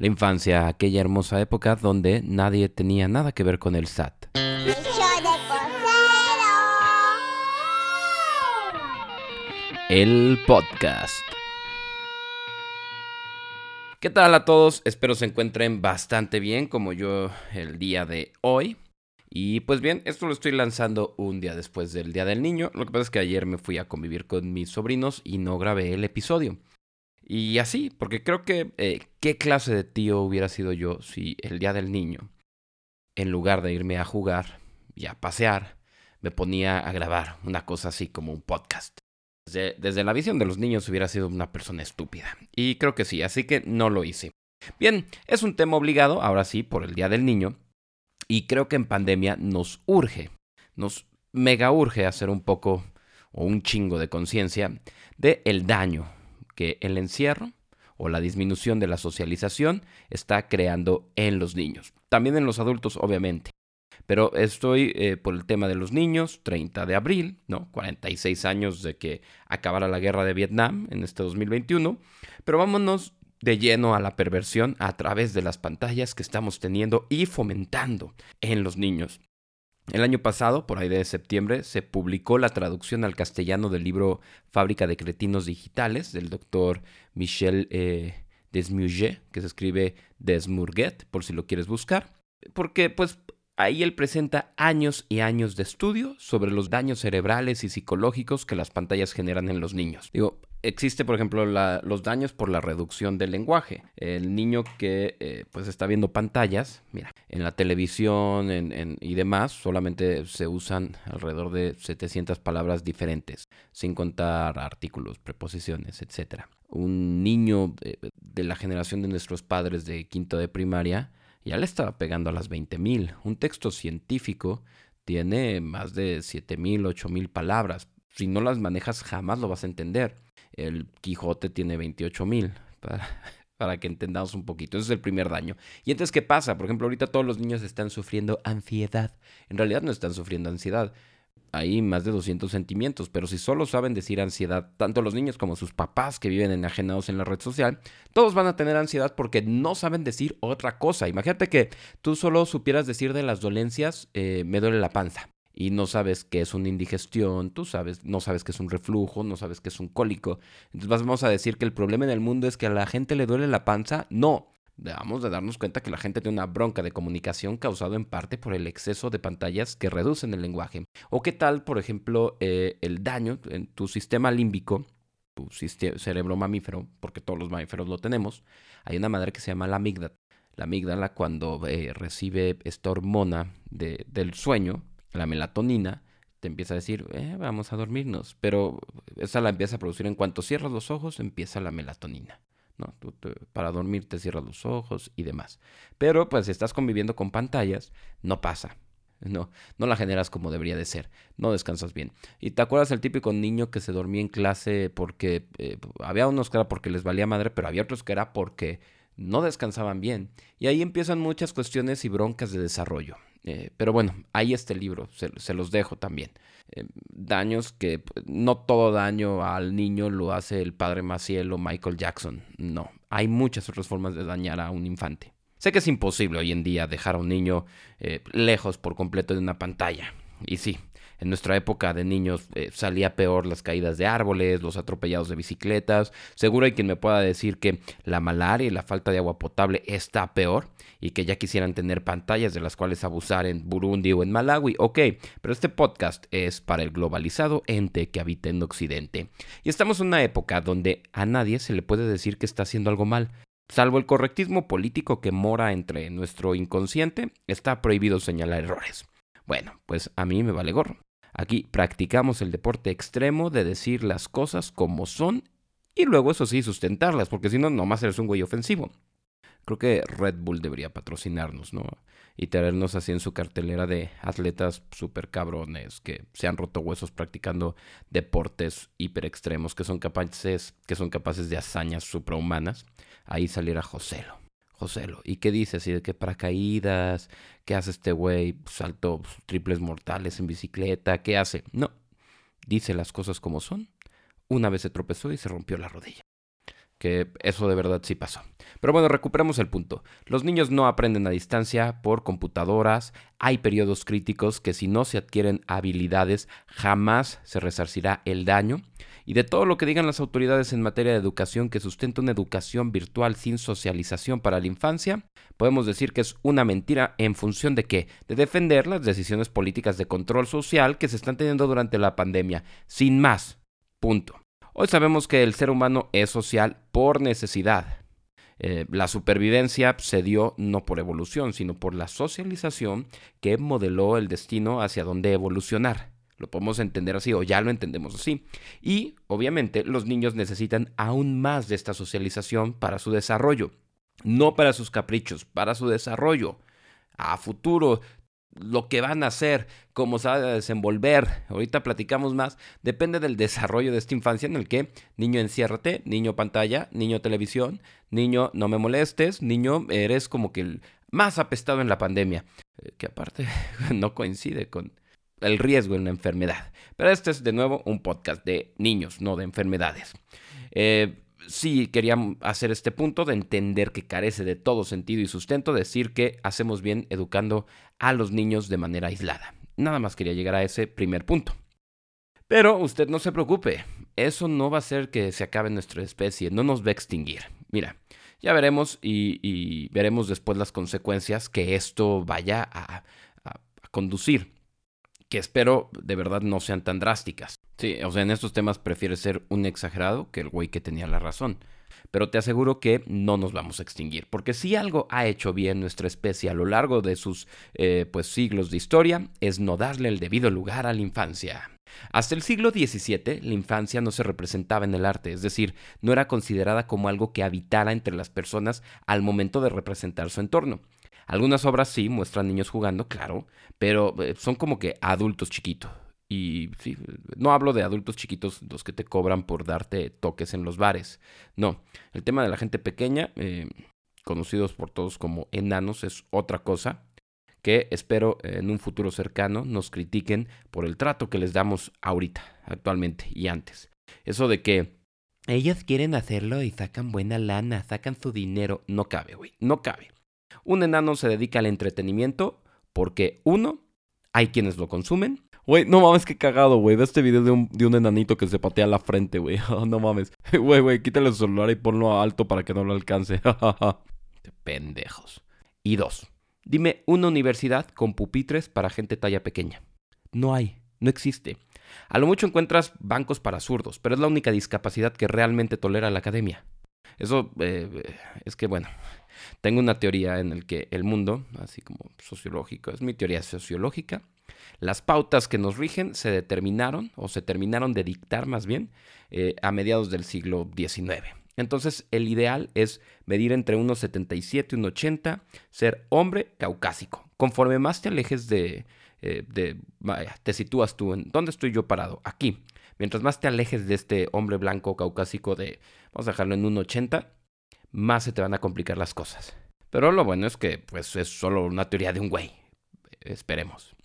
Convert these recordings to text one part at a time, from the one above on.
La infancia, aquella hermosa época donde nadie tenía nada que ver con el SAT. El podcast. ¿Qué tal a todos? Espero se encuentren bastante bien como yo el día de hoy. Y pues bien, esto lo estoy lanzando un día después del Día del Niño. Lo que pasa es que ayer me fui a convivir con mis sobrinos y no grabé el episodio. Y así, porque creo que eh, qué clase de tío hubiera sido yo si el Día del Niño, en lugar de irme a jugar y a pasear, me ponía a grabar una cosa así como un podcast. Desde, la visión de los niños hubiera sido una persona estúpida. Y creo que sí, así que no lo hice. Bien, es un tema obligado, ahora sí, por el Día del Niño. Y creo que en pandemia nos urge, nos mega urge hacer un poco o un chingo de conciencia de el daño que el encierro o la disminución de la socialización está creando en los niños. También en los adultos, obviamente. Pero estoy eh, por el tema de los niños, 30 de abril, ¿no? 46 años de que acabara la guerra de Vietnam en este 2021. Pero vámonos de lleno a la perversión a través de las pantallas que estamos teniendo y fomentando en los niños. El año pasado, por ahí de septiembre, se publicó la traducción al castellano del libro Fábrica de Cretinos Digitales del doctor Michel eh, que se escribe Desmurguet, por si lo quieres buscar. Porque, pues, Ahí él presenta años y años de estudio sobre los daños cerebrales y psicológicos que las pantallas generan en los niños. Digo, existe, por ejemplo, los daños por la reducción del lenguaje. El niño que eh, pues está viendo pantallas, mira, en la televisión y demás, solamente se usan alrededor de 700 palabras diferentes, sin contar artículos, preposiciones, etc. Un niño de la generación de nuestros padres de quinto de primaria, ya le estaba pegando a las 20.000. Un texto científico tiene más de 7.000, 8.000 palabras. Si no las manejas jamás lo vas a entender. El Quijote tiene 28.000. Para, para que entendamos un poquito. Ese es el primer daño. Y entonces, ¿qué pasa? Por ejemplo, ahorita todos los niños están sufriendo ansiedad. En realidad no están sufriendo ansiedad hay más de 200 sentimientos, pero si solo saben decir ansiedad, tanto los niños como sus papás que viven enajenados en la red social, todos van a tener ansiedad porque no saben decir otra cosa. Imagínate que tú solo supieras decir de las dolencias, eh, me duele la panza. Y no sabes qué es una indigestión, tú sabes, no sabes qué es un reflujo, no sabes qué es un cólico. Entonces vamos a decir que el problema en el mundo es que a la gente le duele la panza. No, debamos de darnos cuenta que la gente tiene una bronca de comunicación causado en parte por el exceso de pantallas que reducen el lenguaje. O qué tal, por ejemplo, eh, el daño en tu sistema límbico, tu cerebro mamífero, porque todos los mamíferos lo tenemos, hay una madre que se llama la amígdala. La amígdala cuando eh, recibe esta hormona del sueño, la melatonina, te empieza a decir, eh, vamos a dormirnos. Pero esa la empieza a producir en cuanto cierras los ojos, empieza la melatonina para dormir te cierras los ojos y demás. Pero pues si estás conviviendo con pantallas, no pasa. No, no la generas como debería de ser. No descansas bien. Y te acuerdas el típico niño que se dormía en clase porque eh, había unos que era porque les valía madre, pero había otros que era porque no descansaban bien. Y ahí empiezan muchas cuestiones y broncas de desarrollo. Eh, pero bueno, ahí está el libro, se, los dejo también. Eh, daños que no todo daño al niño lo hace el padre Maciel o Michael Jackson. No, hay muchas otras formas de dañar a un infante. Sé que es imposible hoy en día dejar a un niño eh, lejos por completo de una pantalla. Y sí, en nuestra época de niños eh, salía peor las caídas de árboles, los atropellados de bicicletas. Seguro hay quien me pueda decir que la malaria y la falta de agua potable está peor y que ya quisieran tener pantallas de las cuales abusar en Burundi o en Malawi. Ok, pero este podcast es para el globalizado ente que habita en Occidente. Y estamos en una época donde a nadie se le puede decir que está haciendo algo mal. Salvo el correctismo político que mora entre nuestro inconsciente, está prohibido señalar errores. Bueno, pues a mí me vale gorro. Aquí practicamos el deporte extremo de decir las cosas como son y luego eso sí sustentarlas, porque si no, nomás eres un güey ofensivo. Creo que Red Bull debería patrocinarnos, ¿no? Y tenernos así en su cartelera de atletas super cabrones que se han roto huesos practicando deportes hiper extremos, que son capaces, que son capaces de hazañas suprahumanas. Ahí saliera Joselo. Joselo. ¿Y qué dice? Así de que paracaídas, ¿qué hace este güey? Saltó triples mortales en bicicleta, ¿qué hace? No, dice las cosas como son. Una vez se tropezó y se rompió la rodilla. Que eso de verdad sí pasó. Pero bueno, recuperemos el punto. Los niños no aprenden a distancia por computadoras, hay periodos críticos que si no se adquieren habilidades jamás se resarcirá el daño. Y de todo lo que digan las autoridades en materia de educación que sustenta una educación virtual sin socialización para la infancia, podemos decir que es una mentira en función de qué? De defender las decisiones políticas de control social que se están teniendo durante la pandemia. Sin más. Punto. Hoy sabemos que el ser humano es social por necesidad. Eh, la supervivencia se dio no por evolución, sino por la socialización que modeló el destino hacia dónde evolucionar. Lo podemos entender así o ya lo entendemos así. Y obviamente los niños necesitan aún más de esta socialización para su desarrollo. No para sus caprichos, para su desarrollo. A futuro lo que van a hacer, cómo se va a desenvolver, ahorita platicamos más, depende del desarrollo de esta infancia en el que niño enciérrate, niño pantalla, niño televisión, niño no me molestes, niño eres como que el más apestado en la pandemia, eh, que aparte no coincide con el riesgo en la enfermedad. Pero este es de nuevo un podcast de niños, no de enfermedades. Eh, sí quería hacer este punto de entender que carece de todo sentido y sustento decir que hacemos bien educando a los niños de manera aislada. Nada más quería llegar a ese primer punto. Pero usted no se preocupe, eso no va a hacer que se acabe nuestra especie, no nos va a extinguir. Mira, ya veremos y, veremos después las consecuencias que esto vaya a conducir, que espero de verdad no sean tan drásticas. Sí, o sea, en estos temas prefiere ser un exagerado que el güey que tenía la razón. Pero te aseguro que no nos vamos a extinguir, porque si algo ha hecho bien nuestra especie a lo largo de sus eh, pues, siglos de historia, es no darle el debido lugar a la infancia. Hasta el siglo XVII, la infancia no se representaba en el arte, es decir, no era considerada como algo que habitara entre las personas al momento de representar su entorno. Algunas obras sí muestran niños jugando, claro, pero eh, son como que adultos chiquitos. Y no hablo de adultos chiquitos, los que te cobran por darte toques en los bares. No, el tema de la gente pequeña, eh, conocidos por todos como enanos, es otra cosa que espero en un futuro cercano nos critiquen por el trato que les damos ahorita, actualmente y antes. Eso de que ellos quieren hacerlo y sacan buena lana, sacan su dinero, no cabe, güey, no cabe. Un enano se dedica al entretenimiento porque, uno, hay quienes lo consumen, Güey, no mames, qué cagado, güey. De este video de un, de un enanito que se patea la frente, güey. no mames. Güey, güey, quítale el celular y ponlo alto para que no lo alcance. Pendejos. Y dos. Dime una universidad con pupitres para gente talla pequeña. No hay, no existe. A lo mucho encuentras bancos para zurdos, pero es la única discapacidad que realmente tolera la academia. Eso eh, es que, bueno, tengo una teoría en el que el mundo, así como sociológico, es mi teoría sociológica, las pautas que nos rigen se determinaron, o se terminaron de dictar más bien, eh, a mediados del siglo XIX. Entonces, el ideal es medir entre 1,77 y 1,80, ser hombre caucásico. Conforme más te alejes de, eh, de te sitúas tú en, ¿dónde estoy yo parado? Aquí. Mientras más te alejes de este hombre blanco caucásico de, vamos a dejarlo en 1,80, más se te van a complicar las cosas. Pero lo bueno es que, pues, es solo una teoría de un güey. Esperemos.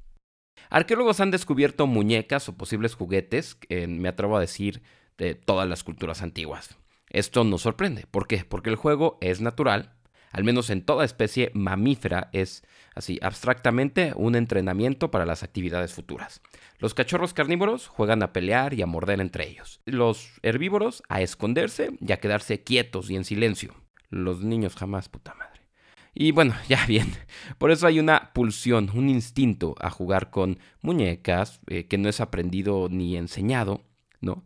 Arqueólogos han descubierto muñecas o posibles juguetes, me atrevo a decir, de todas las culturas antiguas. Esto nos sorprende. ¿Por qué? Porque el juego es natural, al menos en toda especie mamífera, es así, abstractamente un entrenamiento para las actividades futuras. Los cachorros carnívoros juegan a pelear y a morder entre ellos. Los herbívoros a esconderse y a quedarse quietos y en silencio. Los niños jamás, puta madre. Y bueno, ya bien, por eso hay una pulsión, un instinto a jugar con muñecas eh, que no es aprendido ni enseñado, ¿no?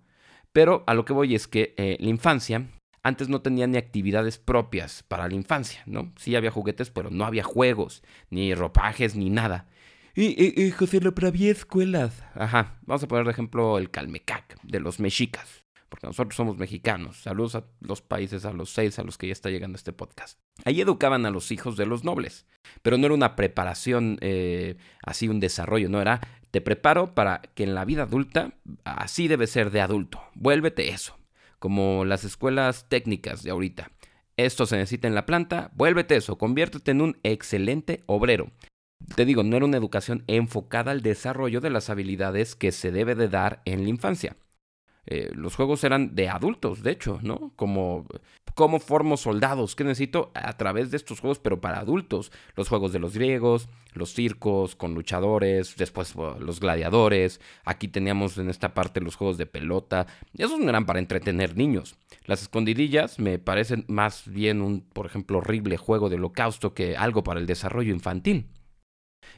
Pero a lo que voy es que eh, la infancia antes no tenía ni actividades propias para la infancia, ¿no? Sí había juguetes, pero no había juegos, ni ropajes, ni nada. Y, y, José, lo, pero había escuelas. Ajá, vamos a poner de ejemplo el Calmecac, de los mexicas porque nosotros somos mexicanos. Saludos a los países, a los seis a los que ya está llegando este podcast. Ahí educaban a los hijos de los nobles, pero no era una preparación eh, así, un desarrollo, no era, te preparo para que en la vida adulta así debe ser de adulto, vuélvete eso, como las escuelas técnicas de ahorita. Esto se necesita en la planta, vuélvete eso, conviértete en un excelente obrero. Te digo, no era una educación enfocada al desarrollo de las habilidades que se debe de dar en la infancia. Eh, los juegos eran de adultos, de hecho, ¿no? Como cómo formo soldados, qué necesito a través de estos juegos, pero para adultos. Los juegos de los griegos, los circos con luchadores, después los gladiadores. Aquí teníamos en esta parte los juegos de pelota. Esos no eran para entretener niños. Las escondidillas me parecen más bien un, por ejemplo, horrible juego de holocausto que algo para el desarrollo infantil.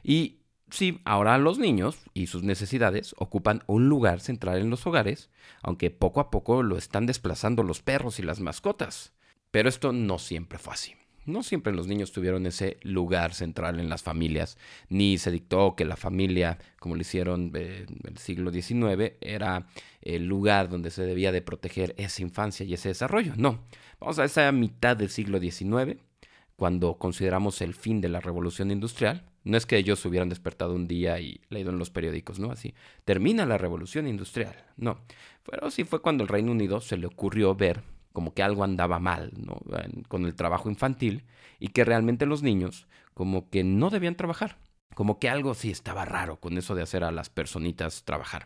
Y Sí, ahora los niños y sus necesidades ocupan un lugar central en los hogares, aunque poco a poco lo están desplazando los perros y las mascotas. Pero esto no siempre fue así. No siempre los niños tuvieron ese lugar central en las familias, ni se dictó que la familia, como lo hicieron eh, en el siglo XIX, era el lugar donde se debía de proteger esa infancia y ese desarrollo. No, vamos a esa mitad del siglo XIX, cuando consideramos el fin de la revolución industrial, no es que ellos hubieran despertado un día y leído en los periódicos, ¿no? Así, termina la revolución industrial. No, pero sí fue cuando el Reino Unido se le ocurrió ver como que algo andaba mal, ¿no? Con el trabajo infantil y que realmente los niños como que no debían trabajar. Como que algo sí estaba raro con eso de hacer a las personitas trabajar.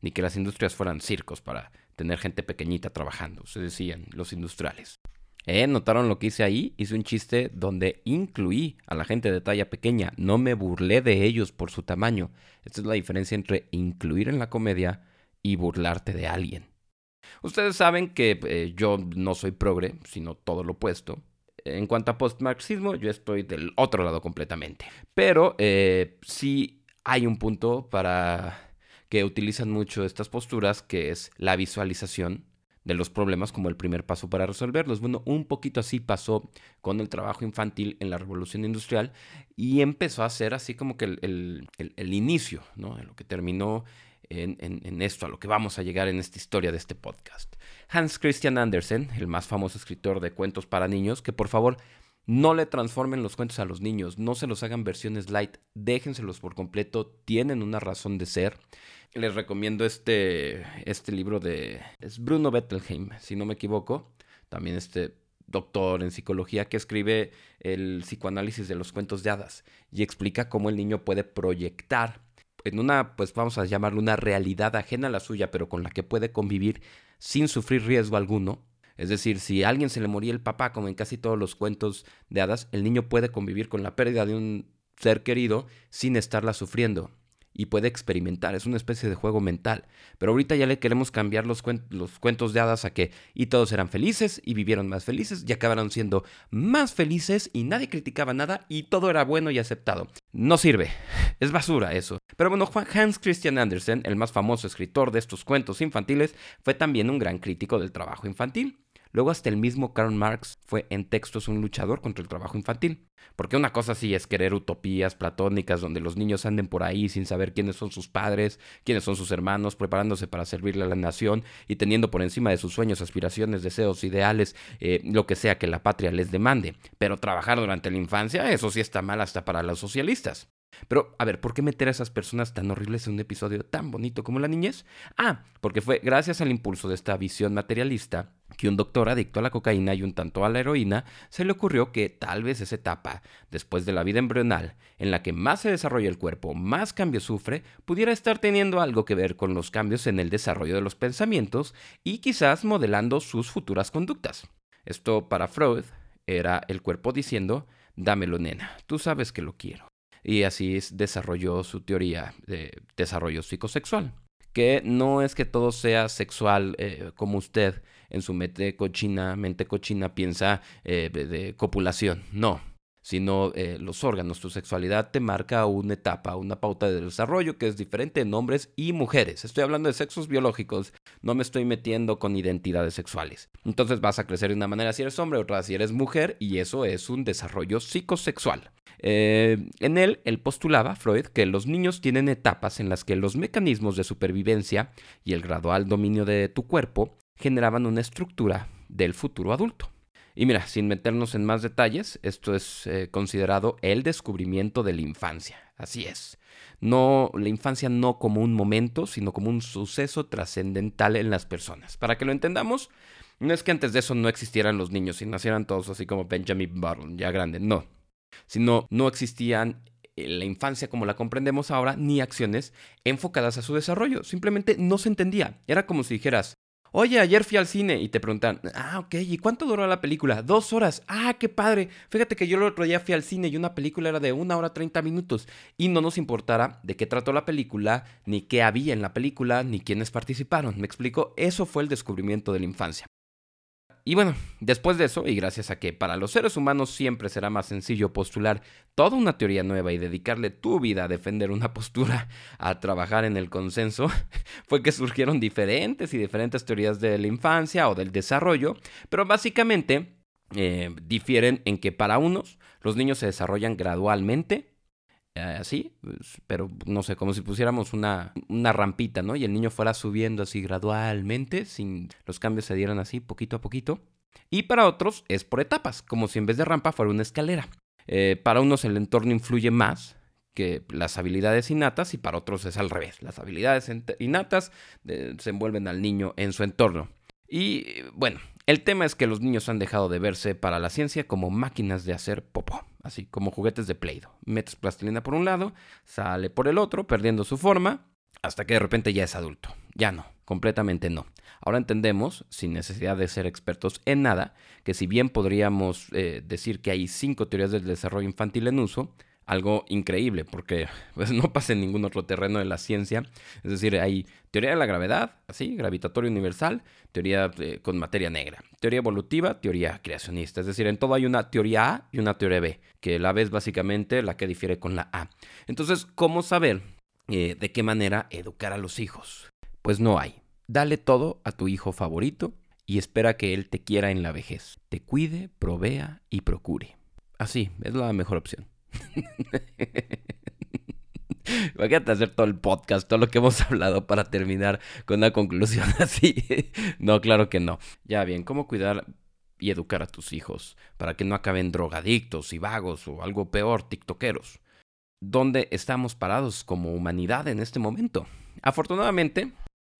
Ni que las industrias fueran circos para tener gente pequeñita trabajando, se decían los industriales. ¿Eh? ¿Notaron lo que hice ahí? Hice un chiste donde incluí a la gente de talla pequeña. No me burlé de ellos por su tamaño. Esta es la diferencia entre incluir en la comedia y burlarte de alguien. Ustedes saben que eh, yo no soy progre, sino todo lo opuesto. En cuanto a postmarxismo, yo estoy del otro lado completamente. Pero eh, sí hay un punto para que utilizan mucho estas posturas, que es la visualización de los problemas como el primer paso para resolverlos. Bueno, un poquito así pasó con el trabajo infantil en la revolución industrial y empezó a ser así como que el, inicio, ¿no? En lo que terminó en, en, esto, a lo que vamos a llegar en esta historia de este podcast. Hans Christian Andersen, el más famoso escritor de cuentos para niños, que por favor no le transformen los cuentos a los niños, no se los hagan versiones light, déjenselos por completo, tienen una razón de ser les recomiendo este, este libro de... Es Bruno Bettelheim, si no me equivoco. También este doctor en psicología que escribe el psicoanálisis de los cuentos de hadas y explica cómo el niño puede proyectar en una, pues vamos a llamarlo una realidad ajena a la suya, pero con la que puede convivir sin sufrir riesgo alguno. Es decir, si a alguien se le moría el papá, como en casi todos los cuentos de hadas, el niño puede convivir con la pérdida de un ser querido sin estarla sufriendo y puede experimentar. Es una especie de juego mental. Pero ahorita ya le queremos cambiar los, los, cuentos de hadas a que y todos eran felices y vivieron más felices y acabaron siendo más felices y nadie criticaba nada y todo era bueno y aceptado. No sirve. Es basura eso. Pero bueno, Hans Christian Andersen, el más famoso escritor de estos cuentos infantiles, fue también un gran crítico del trabajo infantil. Luego hasta el mismo Karl Marx fue en textos un luchador contra el trabajo infantil. Porque una cosa sí es querer utopías platónicas donde los niños anden por ahí sin saber quiénes son sus padres, quiénes son sus hermanos, preparándose para servirle a la nación y teniendo por encima de sus sueños, aspiraciones, deseos, ideales, eh, lo que sea que la patria les demande. Pero trabajar durante la infancia, eso sí está mal hasta para los socialistas. Pero, a ver, ¿por qué meter a esas personas tan horribles en un episodio tan bonito como la niñez? Ah, porque fue gracias al impulso de esta visión materialista que un doctor adicto a la cocaína y un tanto a la heroína se le ocurrió que tal vez esa etapa, después de la vida embrional, en la que más se desarrolla el cuerpo, más cambios sufre, pudiera estar teniendo algo que ver con los cambios en el desarrollo de los pensamientos y quizás modelando sus futuras conductas. Esto para Freud era el cuerpo diciendo, dámelo nena, tú sabes que lo quiero y así desarrolló su teoría de desarrollo psicosexual. Que no es que todo sea sexual eh, como usted en su mente cochina, mente cochina piensa eh, de copulación, no, sino eh, los órganos, tu sexualidad te marca una etapa, una pauta de desarrollo que es diferente en hombres y mujeres. Estoy hablando de sexos biológicos, no me estoy metiendo con identidades sexuales. Entonces vas a crecer de una manera si eres hombre, otra si eres mujer, y eso es un desarrollo psicosexual. Eh, en él, él postulaba, Freud, que los niños tienen etapas en las que los mecanismos de supervivencia y el gradual dominio de tu cuerpo generaban una estructura del futuro adulto. Y mira, sin meternos en más detalles, esto es eh, considerado el descubrimiento de la infancia. Así es. No, la infancia no como un momento, sino como un suceso trascendental en las personas. Para que lo entendamos, no es que antes de eso no existieran los niños y nacieran todos así como Benjamin Button, ya grande, no sino no existían en la infancia como la comprendemos ahora, ni acciones enfocadas a su desarrollo. Simplemente no se entendía. Era como si dijeras, oye, ayer fui al cine y te preguntan, ah, ok, ¿y cuánto duró la película? Dos horas. Ah, qué padre. Fíjate que yo el otro día fui al cine y una película era de una hora treinta minutos y no nos importara de qué trató la película, ni qué había en la película, ni quiénes participaron. ¿Me explico? Eso fue el descubrimiento de la infancia. Y bueno, después de eso, y gracias a que para los seres humanos siempre será más sencillo postular toda una teoría nueva y dedicarle tu vida a defender una postura, a trabajar en el consenso, fue que surgieron diferentes y diferentes teorías de la infancia o del desarrollo, pero básicamente eh, difieren en que para unos los niños se desarrollan gradualmente así, pues, pero no sé, como si pusiéramos una, una rampita, ¿no? Y el niño fuera subiendo así gradualmente, sin los cambios se dieran así, poquito a poquito. Y para otros es por etapas, como si en vez de rampa fuera una escalera. Eh, para unos el entorno influye más que las habilidades innatas y para otros es al revés. Las habilidades innatas desenvuelven al niño en su entorno. Y bueno, el tema es que los niños han dejado de verse para la ciencia como máquinas de hacer popó, así como juguetes de Play-Doh. Metes plastilina por un lado, sale por el otro, perdiendo su forma, hasta que de repente ya es adulto. Ya no, completamente no. Ahora entendemos, sin necesidad de ser expertos en nada, que si bien podríamos eh, decir que hay cinco teorías del desarrollo infantil en uso, algo increíble porque pues, no pasa en ningún otro terreno de la ciencia. Es decir, hay teoría de la gravedad, así, gravitatorio universal, teoría eh, con materia negra, teoría evolutiva, teoría creacionista. Es decir, en todo hay una teoría A y una teoría B, que la B es básicamente la que difiere con la A. Entonces, ¿cómo saber eh, de qué manera educar a los hijos? Pues no hay. Dale todo a tu hijo favorito y espera que él te quiera en la vejez, te cuide, provea y procure. Así, es la mejor opción. Imagínate hacer todo el podcast, todo lo que hemos hablado para terminar con una conclusión así. no, claro que no. Ya bien, ¿cómo cuidar y educar a tus hijos para que no acaben drogadictos y vagos o algo peor, tiktokeros? ¿Dónde estamos parados como humanidad en este momento? Afortunadamente,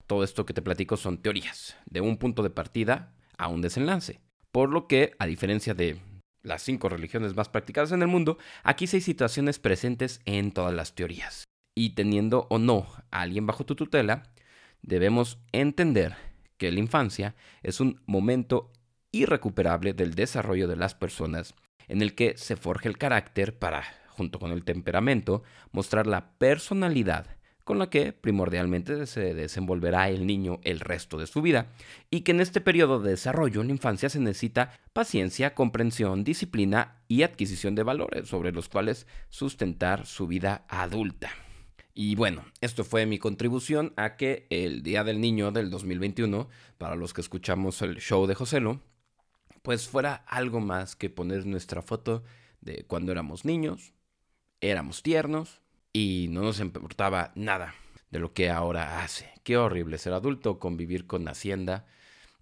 todo esto que te platico son teorías, de un punto de partida a un desenlace. Por lo que, a diferencia de las cinco religiones más practicadas en el mundo, aquí hay situaciones presentes en todas las teorías. Y teniendo o no a alguien bajo tu tutela, debemos entender que la infancia es un momento irrecuperable del desarrollo de las personas en el que se forja el carácter para, junto con el temperamento, mostrar la personalidad con la que primordialmente se desenvolverá el niño el resto de su vida, y que en este periodo de desarrollo en la infancia se necesita paciencia, comprensión, disciplina y adquisición de valores sobre los cuales sustentar su vida adulta. Y bueno, esto fue mi contribución a que el Día del Niño del 2021, para los que escuchamos el show de Joselo, pues fuera algo más que poner nuestra foto de cuando éramos niños, éramos tiernos, y no nos importaba nada de lo que ahora hace. Qué horrible ser adulto, convivir con Hacienda.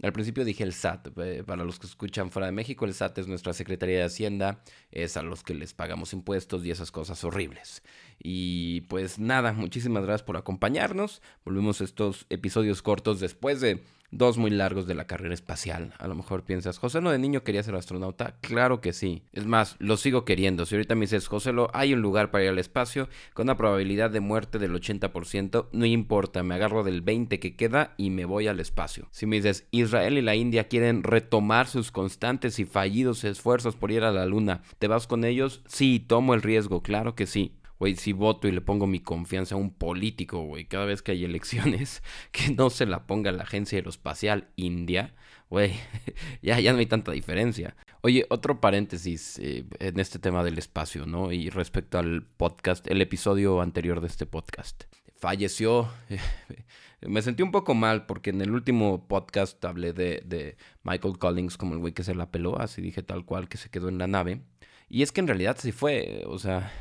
Al principio dije el SAT, eh, para los que escuchan fuera de México, el SAT es nuestra Secretaría de Hacienda, es a los que les pagamos impuestos y esas cosas horribles. Y pues nada, muchísimas gracias por acompañarnos. Volvemos a estos episodios cortos después de dos muy largos de la carrera espacial. A lo mejor piensas, José, ¿no de niño quería ser astronauta? Claro que sí. Es más, lo sigo queriendo. Si ahorita me dices, José, hay un lugar para ir al espacio con una probabilidad de muerte del 80%, no importa, me agarro del 20 que queda y me voy al espacio. Si me dices, Israel y la India quieren retomar sus constantes y fallidos esfuerzos por ir a la luna, ¿te vas con ellos? Sí, tomo el riesgo, claro que sí güey, si voto y le pongo mi confianza a un político, güey, cada vez que hay elecciones, que no se la ponga la Agencia Aeroespacial India, güey, ya, ya no hay tanta diferencia. Oye, otro paréntesis eh, en este tema del espacio, ¿no? Y respecto al podcast, el episodio anterior de este podcast. Falleció, me sentí un poco mal porque en el último podcast hablé de, de Michael Collins como el güey que se la peló, así dije tal cual, que se quedó en la nave. Y es que en realidad sí fue, o sea,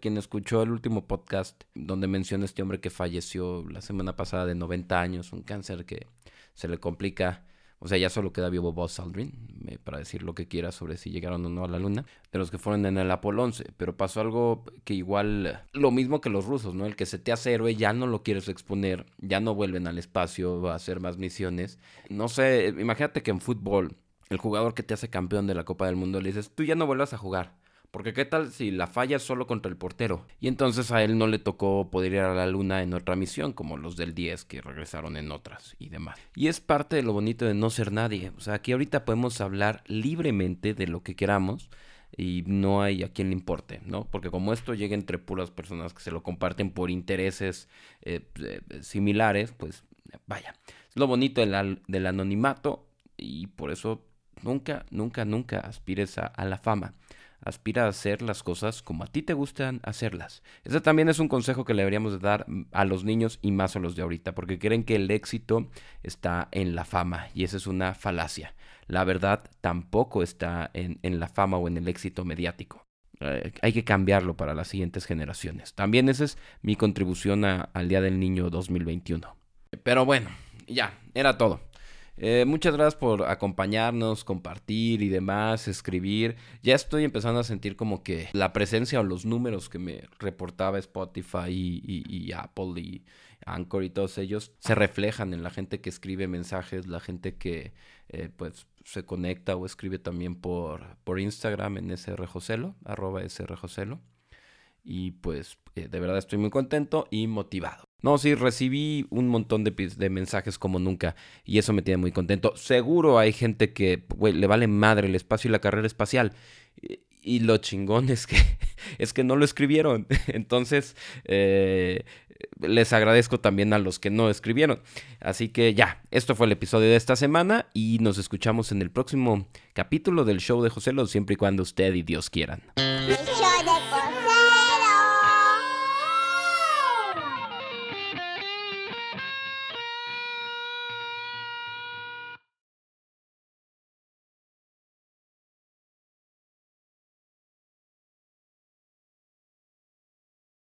quien escuchó el último podcast donde menciona este hombre que falleció la semana pasada de 90 años, un cáncer que se le complica, o sea, ya solo queda vivo Buzz Aldrin para decir lo que quiera sobre si llegaron o no a la luna, de los que fueron en el Apolo 11, pero pasó algo que igual, lo mismo que los rusos, ¿no? El que se te hace héroe ya no lo quieres exponer, ya no vuelven al espacio a hacer más misiones. No sé, imagínate que en fútbol el jugador que te hace campeón de la Copa del Mundo le dices, tú ya no vuelvas a jugar, Porque qué tal si la falla solo contra el portero. Y entonces a él no le tocó poder ir a la luna en otra misión, como los del 10 que regresaron en otras y demás. Y es parte de lo bonito de no ser nadie. O sea, aquí ahorita podemos hablar libremente de lo que queramos y no hay a quien le importe, ¿no? Porque como esto llega entre puras personas que se lo comparten por intereses eh, eh, similares, pues vaya, es lo bonito del, del anonimato y por eso nunca, nunca, nunca aspires a, la fama. Aspira a hacer las cosas como a ti te gustan hacerlas. Ese también es un consejo que le deberíamos dar a los niños y más a los de ahorita, porque creen que el éxito está en la fama y esa es una falacia. La verdad tampoco está en, la fama o en el éxito mediático. Eh, hay que cambiarlo para las siguientes generaciones. También esa es mi contribución al Día del Niño 2021. Pero bueno, ya, era todo. Eh, muchas gracias por acompañarnos, compartir y demás, escribir. Ya estoy empezando a sentir como que la presencia o los números que me reportaba Spotify y, Apple y Anchor y todos ellos se reflejan en la gente que escribe mensajes, la gente que eh, pues se conecta o escribe también por, por Instagram en srjocelo, arroba srjocelo. Y pues eh, de verdad estoy muy contento y motivado. No, sí, recibí un montón de, mensajes como nunca y eso me tiene muy contento. Seguro hay gente que le vale madre el espacio y la carrera espacial. Y, lo chingón es que, es que no lo escribieron. Entonces, eh, les agradezco también a los que no escribieron. Así que ya, esto fue el episodio de esta semana y nos escuchamos en el próximo capítulo del show de José Lo, siempre y cuando usted y Dios quieran.